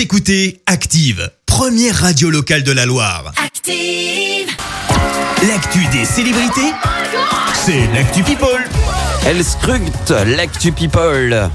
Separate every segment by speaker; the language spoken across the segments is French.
Speaker 1: Vous écoutez Active, première radio locale de la Loire.
Speaker 2: Active.
Speaker 1: L'actu des célébrités, c'est l'actu People.
Speaker 3: Elle scrute l'actu people.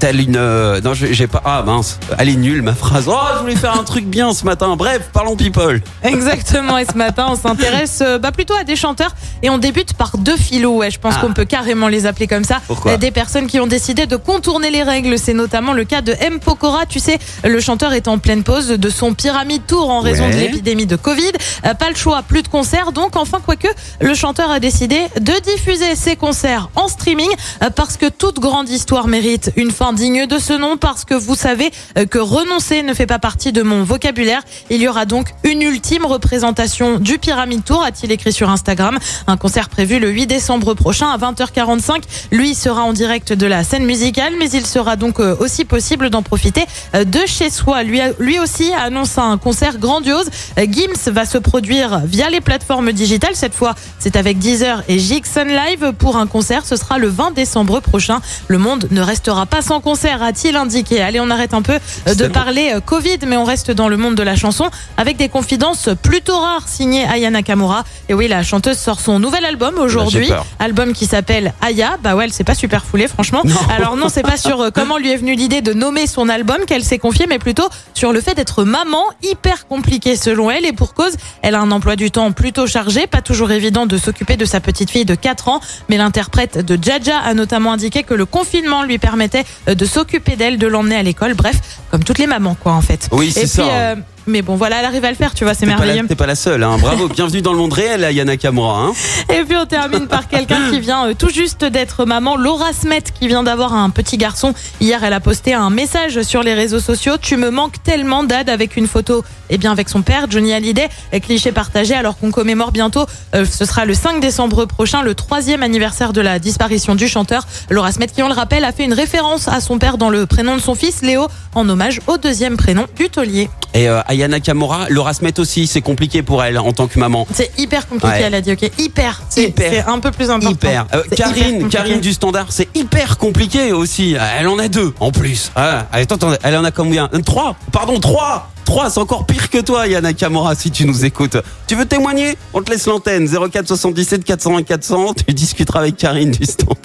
Speaker 3: Telle une. euh, non, j'ai pas. Ah mince, elle est nulle ma phrase. Oh, je voulais faire un truc bien ce matin. Bref, parlons people.
Speaker 4: Exactement, et ce matin, on s'intéresse euh, bah, plutôt à des chanteurs et on débute par deux philos. Ouais, je pense
Speaker 3: Ah.
Speaker 4: qu'on peut carrément les appeler comme ça.
Speaker 3: Pourquoi
Speaker 4: Euh, Des personnes qui ont décidé de contourner les règles. C'est notamment le cas de M. Pokora. Tu sais, le chanteur est en pleine pause de son Pyramide Tour en raison
Speaker 3: Ouais.
Speaker 4: de l'épidémie de Covid. Euh, pas le choix, plus de concerts. Donc, enfin, quoique, le chanteur a décidé de diffuser ses concerts en streaming parce que toute grande histoire mérite une fin digne de ce nom. Parce que vous savez euh, que renoncer ne fait pas partie de mon vocabulaire. Il y aura donc une ultime représentation du Pyramide Tour, a-t-il écrit sur Instagram. Un concert prévu le 8 décembre prochain à 20h45. Lui sera en direct de la scène musicale, mais il sera donc euh, aussi possible d'en profiter euh, de chez soi. Lui, lui aussi annonce un concert grandiose. Gims va se produire via les plateformes digitales. Cette fois, c'est avec Deezer et Jigson Live pour un concert. Ce sera le 20 décembre prochain. Le monde ne restera pas sans concert, a-t-il indiqué. Allez, on arrête un peu euh, de parler euh, Covid, mais on reste dans le monde de la chanson avec des confidences plutôt rares signées Aya Nakamura. Et oui, la chanteuse sort son nouvel album aujourd'hui.
Speaker 3: Bah, peur.
Speaker 4: Album qui s'appelle Aya. Bah ouais, elle s'est pas super foulée, franchement.
Speaker 3: Non.
Speaker 4: Alors non, c'est pas sur euh, comment lui est venue l'idée de nommer son album qu'elle s'est confiée, mais plutôt sur le fait d'être maman, hyper compliqué selon elle. Et pour cause, elle a un emploi du temps plutôt chargé, pas toujours évident de s'occuper de sa petite fille de 4 ans. Mais l'interprète de Jaja a notamment indiqué que le confinement lui permettait de s'occuper d'elle, de l'emmener à l'école. Bref, comme toutes les mamans, quoi, en fait.
Speaker 3: Oui, c'est ça.
Speaker 4: puis, euh, mais bon, voilà, elle arrive à le faire, tu vois, c'est merveilleux.
Speaker 3: t'es pas la seule, hein. Bravo, bienvenue dans le monde réel, Ayana Kamura. Hein.
Speaker 4: Et puis on termine par quelqu'un qui vient euh, tout juste d'être maman, Laura Smet, qui vient d'avoir un petit garçon. Hier, elle a posté un message sur les réseaux sociaux. Tu me manques tellement d'ad avec une photo. Eh bien, avec son père, Johnny Hallyday, cliché partagé. Alors qu'on commémore bientôt, euh, ce sera le 5 décembre prochain, le troisième anniversaire de la disparition du chanteur. Laura Smet, qui on le rappelle, a fait une référence à son père dans le prénom de son fils, Léo, en hommage au deuxième prénom du taulier.
Speaker 3: Et euh, Ayana Kamura, Laura Smet aussi, c'est compliqué pour elle en tant que maman.
Speaker 4: C'est hyper compliqué,
Speaker 3: Ouais.
Speaker 4: elle a dit, ok, hyper. C'est
Speaker 3: Hyper.
Speaker 4: c'est un peu plus important.
Speaker 3: Hyper. Euh,
Speaker 4: hyper
Speaker 3: Karine. Karine du Standard, c'est hyper compliqué aussi. Elle en a deux en plus. Ah, attends, attends, elle en a combien? Euh, Trois. Pardon, trois. Trois, c'est encore pire que toi, Yana Kamura, si tu nous écoutes. Tu veux témoigner? On te laisse l'antenne. 04 77 401 400. Tu discuteras avec Karine du Standard.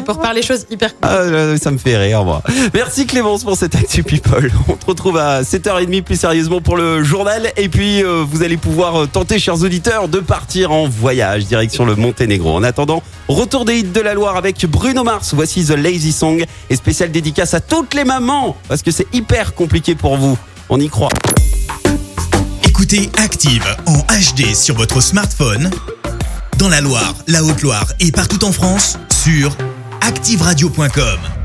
Speaker 4: Pour parler choses hyper compliquées.
Speaker 3: Ah, euh, ça me fait rire, moi. Merci Clémence pour cette Actu People. On te retrouve à 7h30 plus sérieusement pour le journal. Et puis, euh, vous allez pouvoir euh, tenter, chers auditeurs, de partir en voyage direction le Monténégro. En attendant, retour des hits de la Loire avec Bruno Mars. Voici The Lazy Song et spéciale dédicace à toutes les mamans parce que c'est hyper compliqué pour vous. On y croit.
Speaker 1: Écoutez Active en HD sur votre smartphone, dans la Loire, la Haute-Loire et partout en France, sur activeradio.com.